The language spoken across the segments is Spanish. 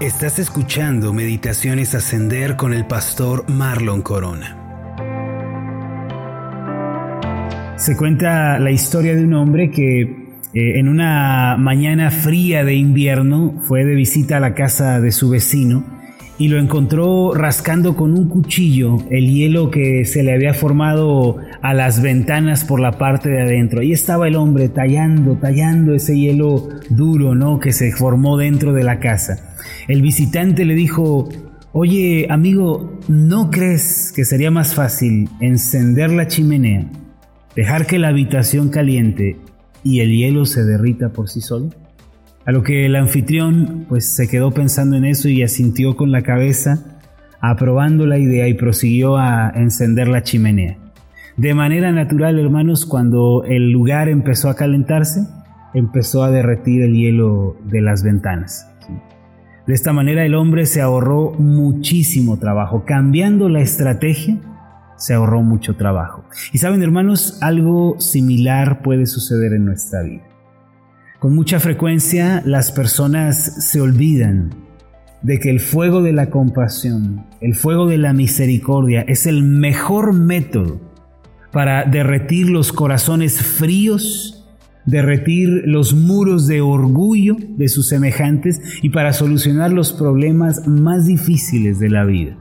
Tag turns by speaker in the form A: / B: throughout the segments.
A: Estás escuchando Meditaciones Ascender con el pastor Marlon Corona. Se cuenta la historia de un hombre que eh, en una mañana fría de invierno fue de visita a la casa de su vecino y lo encontró rascando con un cuchillo el hielo que se le había formado a las ventanas por la parte de adentro. Ahí estaba el hombre tallando, tallando ese hielo duro, ¿no? Que se formó dentro de la casa. El visitante le dijo, oye amigo, ¿no crees que sería más fácil encender la chimenea, dejar que la habitación caliente y el hielo se derrita por sí solo? A lo que el anfitrión pues se quedó pensando en eso y asintió con la cabeza, aprobando la idea y prosiguió a encender la chimenea. De manera natural, hermanos, cuando el lugar empezó a calentarse, empezó a derretir el hielo de las ventanas. De esta manera el hombre se ahorró muchísimo trabajo. Cambiando la estrategia, se ahorró mucho trabajo. Y saben, hermanos, algo similar puede suceder en nuestra vida. Con mucha frecuencia las personas se olvidan de que el fuego de la compasión, el fuego de la misericordia es el mejor método para derretir los corazones fríos, derretir los muros de orgullo de sus semejantes y para solucionar los problemas más difíciles de la vida.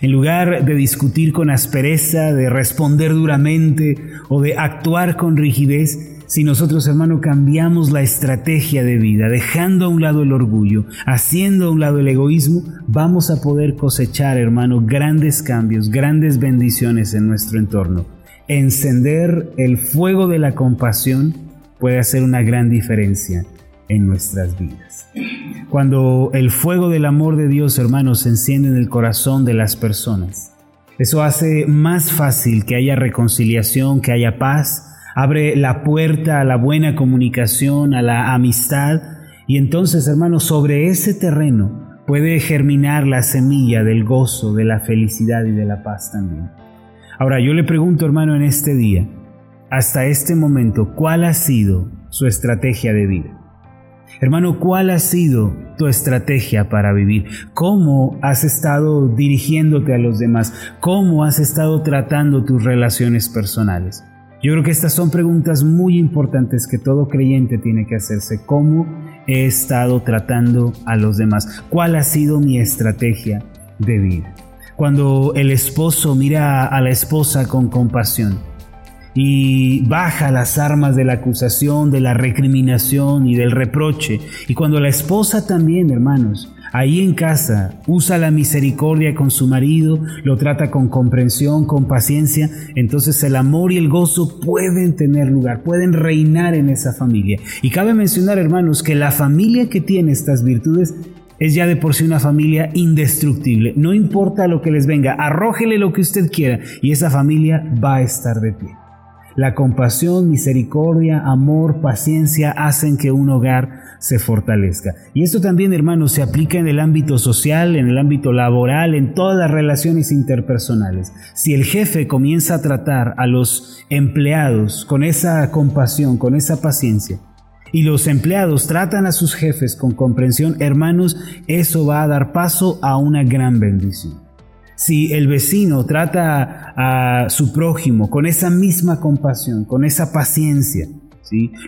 A: En lugar de discutir con aspereza, de responder duramente o de actuar con rigidez, si nosotros, hermano, cambiamos la estrategia de vida, dejando a un lado el orgullo, haciendo a un lado el egoísmo, vamos a poder cosechar, hermano, grandes cambios, grandes bendiciones en nuestro entorno. Encender el fuego de la compasión puede hacer una gran diferencia en nuestras vidas. Cuando el fuego del amor de Dios, hermanos, se enciende en el corazón de las personas, eso hace más fácil que haya reconciliación, que haya paz, abre la puerta a la buena comunicación, a la amistad, y entonces, hermanos, sobre ese terreno puede germinar la semilla del gozo, de la felicidad y de la paz también. Ahora, yo le pregunto, hermano, en este día, hasta este momento, ¿cuál ha sido su estrategia de vida? Hermano, ¿cuál ha sido tu estrategia para vivir? ¿Cómo has estado dirigiéndote a los demás? ¿Cómo has estado tratando tus relaciones personales? Yo creo que estas son preguntas muy importantes que todo creyente tiene que hacerse. ¿Cómo he estado tratando a los demás? ¿Cuál ha sido mi estrategia de vida? Cuando el esposo mira a la esposa con compasión y baja las armas de la acusación, de la recriminación y del reproche, y cuando la esposa también, hermanos, ahí en casa usa la misericordia con su marido, lo trata con comprensión, con paciencia, entonces el amor y el gozo pueden tener lugar, pueden reinar en esa familia. Y cabe mencionar, hermanos, que la familia que tiene estas virtudes es ya de por sí una familia indestructible. No importa lo que les venga, arrójele lo que usted quiera y esa familia va a estar de pie. La compasión, misericordia, amor, paciencia hacen que un hogar se fortalezca. Y esto también, hermanos, se aplica en el ámbito social, en el ámbito laboral, en todas las relaciones interpersonales. Si el jefe comienza a tratar a los empleados con esa compasión, con esa paciencia, y los empleados tratan a sus jefes con comprensión, hermanos, eso va a dar paso a una gran bendición. Si el vecino trata a su prójimo con esa misma compasión, con esa paciencia,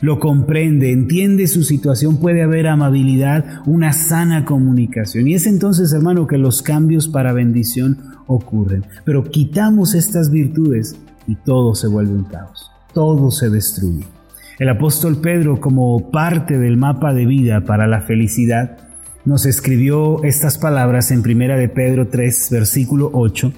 A: lo comprende, entiende su situación, puede haber amabilidad, una sana comunicación. Y es entonces, hermano, que los cambios para bendición ocurren. Pero quitamos estas virtudes y todo se vuelve un caos, todo se destruye. El apóstol Pedro, como parte del mapa de vida para la felicidad, nos escribió estas palabras en Primera de Pedro 3, versículo 8.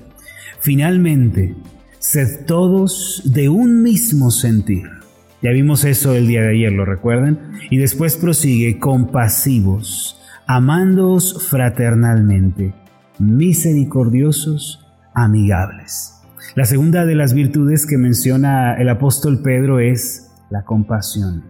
A: Finalmente, sed todos de un mismo sentir ya vimos eso el día de ayer, ¿lo recuerdan? Y después prosigue, compasivos, amándoos fraternalmente, misericordiosos, amigables. La segunda de las virtudes que menciona el apóstol Pedro es la compasión.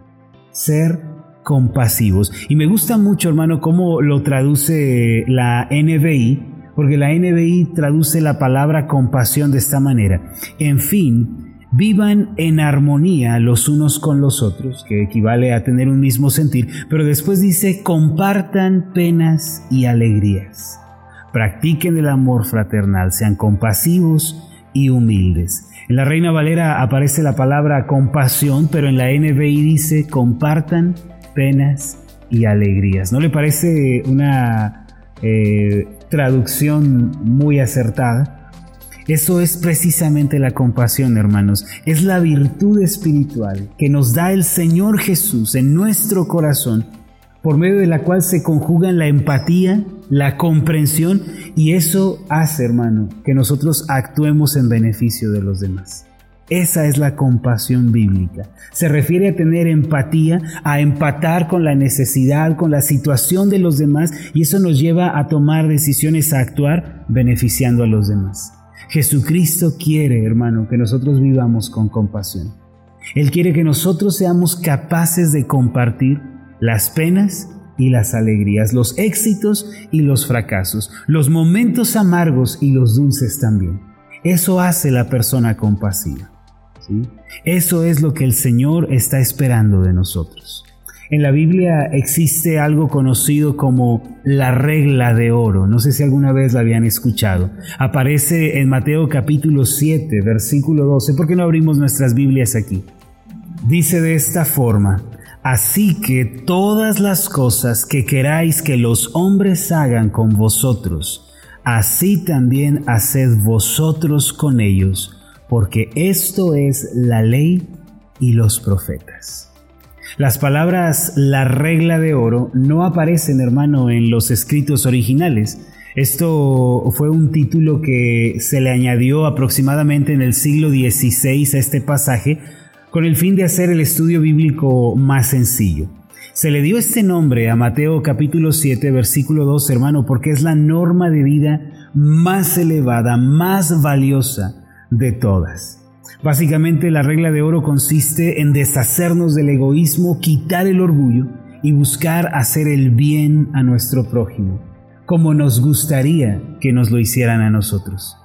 A: Ser compasivos. Y me gusta mucho, hermano, cómo lo traduce la NBI, porque la NBI traduce la palabra compasión de esta manera. En fin, vivan en armonía los unos con los otros, que equivale a tener un mismo sentir, pero después dice, compartan penas y alegrías. Practiquen el amor fraternal, sean compasivos y humildes. En la Reina Valera aparece la palabra compasión, pero en la NBI dice compartan penas y alegrías. ¿No le parece una eh, traducción muy acertada? Eso es precisamente la compasión, hermanos. Es la virtud espiritual que nos da el Señor Jesús en nuestro corazón, por medio de la cual se conjugan la empatía, la comprensión, y eso hace, hermano, que nosotros actuemos en beneficio de los demás. Esa es la compasión bíblica. Se refiere a tener empatía, a empatar con la necesidad, con la situación de los demás, y eso nos lleva a tomar decisiones, a actuar beneficiando a los demás. Jesucristo quiere, hermano, que nosotros vivamos con compasión. Él quiere que nosotros seamos capaces de compartir las penas y las alegrías, los éxitos y los fracasos, los momentos amargos y los dulces también. Eso hace la persona compasiva. Eso es lo que el Señor está esperando de nosotros. En la Biblia existe algo conocido como la regla de oro. No sé si alguna vez la habían escuchado. Aparece en Mateo capítulo 7, versículo 12. ¿Por qué no abrimos nuestras Biblias aquí? Dice de esta forma, Así que todas las cosas que queráis que los hombres hagan con vosotros, así también haced vosotros con ellos, porque esto es la ley y los profetas. Las palabras la regla de oro no aparecen, hermano, en los escritos originales. Esto fue un título que se le añadió aproximadamente en el siglo XVI a este pasaje con el fin de hacer el estudio bíblico más sencillo. Se le dio este nombre a Mateo capítulo 7 versículo 2, hermano, porque es la norma de vida más elevada, más valiosa de todas. Básicamente la regla de oro consiste en deshacernos del egoísmo, quitar el orgullo y buscar hacer el bien a nuestro prójimo, como nos gustaría que nos lo hicieran a nosotros,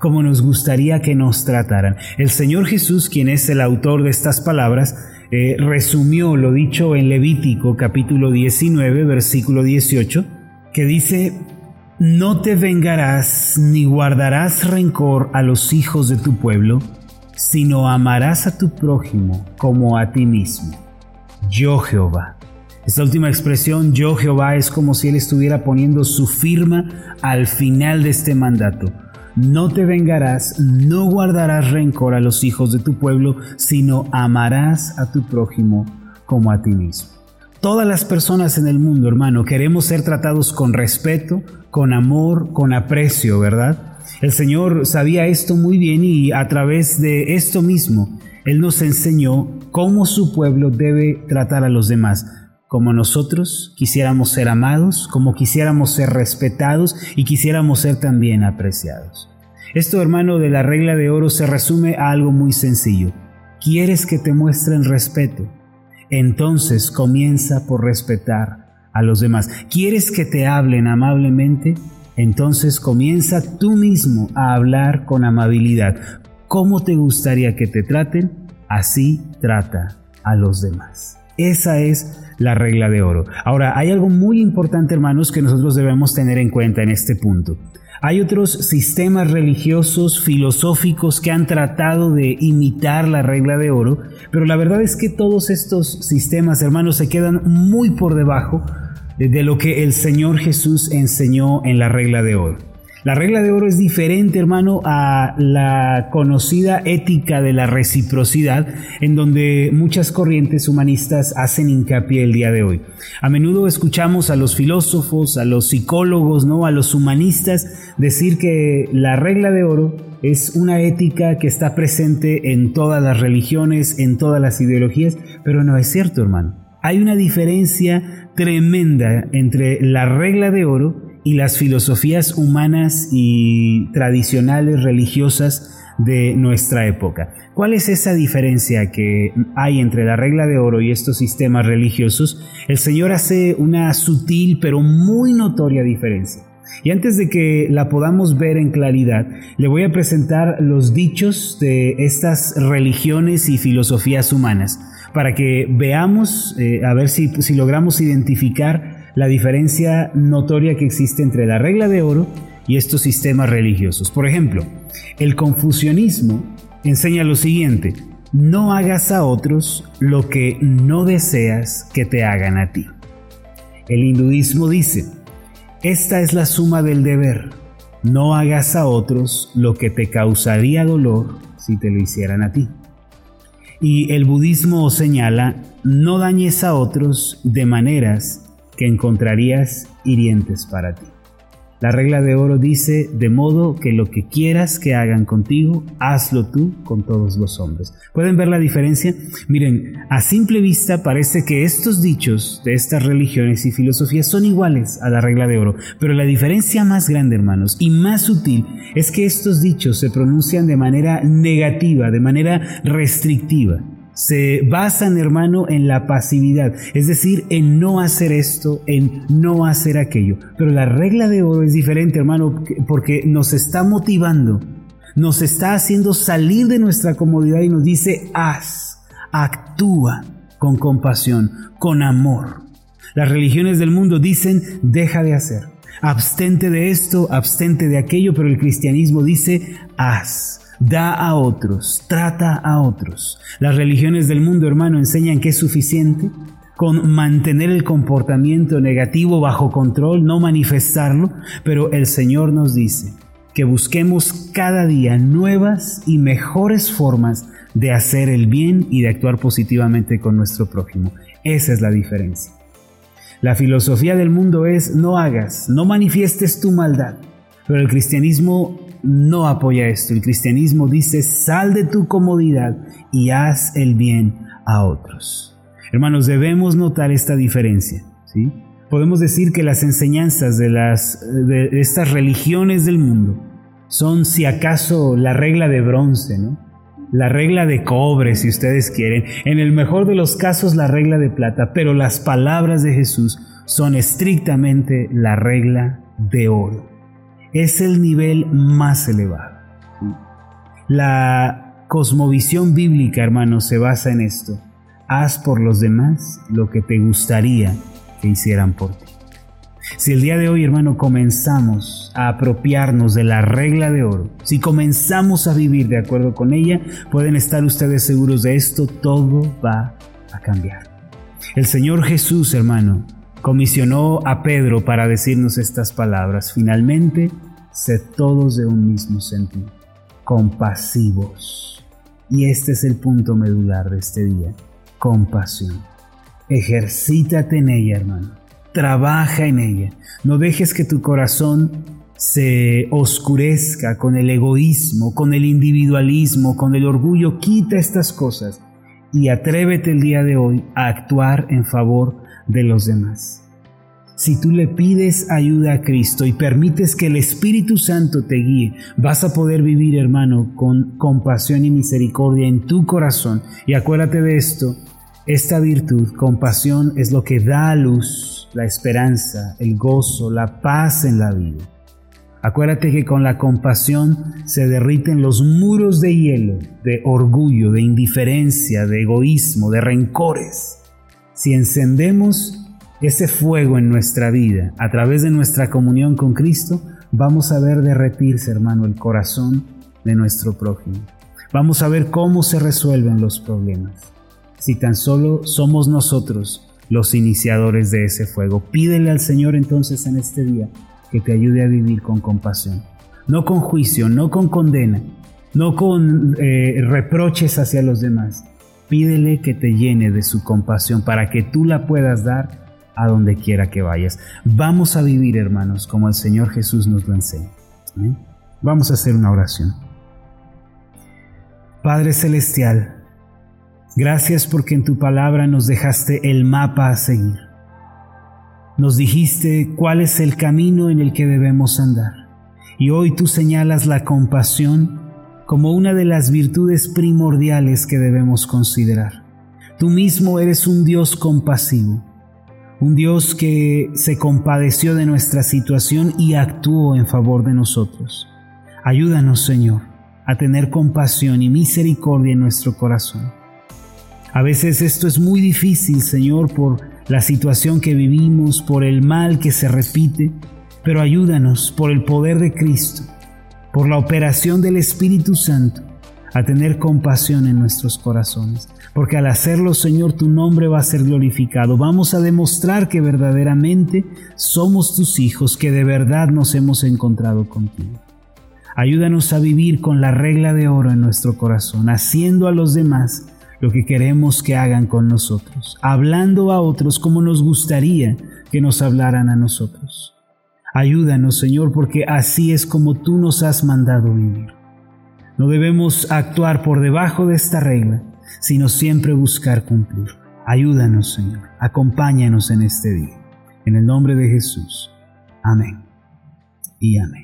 A: como nos gustaría que nos trataran. El Señor Jesús, quien es el autor de estas palabras, eh, resumió lo dicho en Levítico capítulo 19, versículo 18, que dice, no te vengarás ni guardarás rencor a los hijos de tu pueblo, sino amarás a tu prójimo como a ti mismo. Yo Jehová. Esta última expresión, yo Jehová, es como si él estuviera poniendo su firma al final de este mandato. No te vengarás, no guardarás rencor a los hijos de tu pueblo, sino amarás a tu prójimo como a ti mismo. Todas las personas en el mundo, hermano, queremos ser tratados con respeto, con amor, con aprecio, ¿verdad? El Señor sabía esto muy bien y a través de esto mismo, Él nos enseñó cómo su pueblo debe tratar a los demás, como nosotros quisiéramos ser amados, como quisiéramos ser respetados y quisiéramos ser también apreciados. Esto, hermano, de la regla de oro se resume a algo muy sencillo. ¿Quieres que te muestren respeto? Entonces comienza por respetar a los demás. ¿Quieres que te hablen amablemente? Entonces comienza tú mismo a hablar con amabilidad. ¿Cómo te gustaría que te traten? Así trata a los demás. Esa es la regla de oro. Ahora, hay algo muy importante, hermanos, que nosotros debemos tener en cuenta en este punto. Hay otros sistemas religiosos, filosóficos que han tratado de imitar la regla de oro, pero la verdad es que todos estos sistemas, hermanos, se quedan muy por debajo de lo que el Señor Jesús enseñó en la regla de oro. La regla de oro es diferente, hermano, a la conocida ética de la reciprocidad, en donde muchas corrientes humanistas hacen hincapié el día de hoy. A menudo escuchamos a los filósofos, a los psicólogos, ¿no? a los humanistas decir que la regla de oro es una ética que está presente en todas las religiones, en todas las ideologías, pero no es cierto, hermano. Hay una diferencia tremenda entre la regla de oro y las filosofías humanas y tradicionales religiosas de nuestra época. ¿Cuál es esa diferencia que hay entre la regla de oro y estos sistemas religiosos? El Señor hace una sutil pero muy notoria diferencia. Y antes de que la podamos ver en claridad, le voy a presentar los dichos de estas religiones y filosofías humanas, para que veamos, eh, a ver si, si logramos identificar la diferencia notoria que existe entre la regla de oro y estos sistemas religiosos. Por ejemplo, el confucianismo enseña lo siguiente, no hagas a otros lo que no deseas que te hagan a ti. El hinduismo dice, esta es la suma del deber. No hagas a otros lo que te causaría dolor si te lo hicieran a ti. Y el budismo señala, no dañes a otros de maneras que encontrarías hirientes para ti. La regla de oro dice, de modo que lo que quieras que hagan contigo, hazlo tú con todos los hombres. ¿Pueden ver la diferencia? Miren, a simple vista parece que estos dichos de estas religiones y filosofías son iguales a la regla de oro, pero la diferencia más grande, hermanos, y más sutil, es que estos dichos se pronuncian de manera negativa, de manera restrictiva se basan, hermano, en la pasividad, es decir, en no hacer esto, en no hacer aquello. Pero la regla de oro es diferente, hermano, porque nos está motivando, nos está haciendo salir de nuestra comodidad y nos dice, haz, actúa con compasión, con amor. Las religiones del mundo dicen, deja de hacer, abstente de esto, abstente de aquello, pero el cristianismo dice, haz da a otros, trata a otros. Las religiones del mundo, hermano, enseñan que es suficiente con mantener el comportamiento negativo bajo control, no manifestarlo, pero el Señor nos dice que busquemos cada día nuevas y mejores formas de hacer el bien y de actuar positivamente con nuestro prójimo. Esa es la diferencia. La filosofía del mundo es no hagas, no manifiestes tu maldad, pero el cristianismo no apoya esto. El cristianismo dice, sal de tu comodidad y haz el bien a otros. Hermanos, debemos notar esta diferencia. ¿sí? Podemos decir que las enseñanzas de, las, de estas religiones del mundo son, si acaso, la regla de bronce, ¿no? la regla de cobre, si ustedes quieren, en el mejor de los casos la regla de plata, pero las palabras de Jesús son estrictamente la regla de oro es el nivel más elevado. La cosmovisión bíblica, hermanos, se basa en esto. Haz por los demás lo que te gustaría que hicieran por ti. Si el día de hoy, hermano, comenzamos a apropiarnos de la regla de oro, si comenzamos a vivir de acuerdo con ella, pueden estar ustedes seguros de esto, todo va a cambiar. El Señor Jesús, hermano, comisionó a Pedro para decirnos estas palabras. Finalmente, sed todos de un mismo sentido, compasivos. Y este es el punto medular de este día, compasión. Ejercítate en ella, hermano. Trabaja en ella. No dejes que tu corazón se oscurezca con el egoísmo, con el individualismo, con el orgullo. Quita estas cosas y atrévete el día de hoy a actuar en favor de los demás. Si tú le pides ayuda a Cristo y permites que el Espíritu Santo te guíe, vas a poder vivir, hermano, con compasión y misericordia en tu corazón. Y acuérdate de esto, esta virtud, compasión, es lo que da a luz la esperanza, el gozo, la paz en la vida. Acuérdate que con la compasión se derriten los muros de hielo, de orgullo, de indiferencia, de egoísmo, de rencores. Si encendemos ese fuego en nuestra vida, a través de nuestra comunión con Cristo, vamos a ver derretirse, hermano, el corazón de nuestro prójimo. Vamos a ver cómo se resuelven los problemas. Si tan solo somos nosotros los iniciadores de ese fuego, pídele al Señor entonces en este día que te ayude a vivir con compasión, no con juicio, no con condena, no con eh, reproches hacia los demás. Pídele que te llene de su compasión para que tú la puedas dar a donde quiera que vayas. Vamos a vivir, hermanos, como el Señor Jesús nos lo enseña. Vamos a hacer una oración. Padre Celestial, gracias porque en tu palabra nos dejaste el mapa a seguir. Nos dijiste cuál es el camino en el que debemos andar. Y hoy tú señalas la compasión como una de las virtudes primordiales que debemos considerar. Tú mismo eres un Dios compasivo un Dios que se compadeció de nuestra situación y actuó en favor de nosotros. Ayúdanos, Señor, a tener compasión y misericordia en nuestro corazón. A veces esto es muy difícil, Señor, por la situación que vivimos, por el mal que se repite, pero ayúdanos por el poder de Cristo, por la operación del Espíritu Santo, a tener compasión en nuestros corazones, porque al hacerlo, Señor, tu nombre va a ser glorificado. Vamos a demostrar que verdaderamente somos tus hijos, que de verdad nos hemos encontrado contigo. Ayúdanos a vivir con la regla de oro en nuestro corazón, haciendo a los demás lo que queremos que hagan con nosotros, hablando a otros como nos gustaría que nos hablaran a nosotros. Ayúdanos, Señor, porque así es como tú nos has mandado vivir. No debemos actuar por debajo de esta regla, sino siempre buscar cumplir. Ayúdanos, Señor. Acompáñanos en este día. En el nombre de Jesús. Amén. Y amén.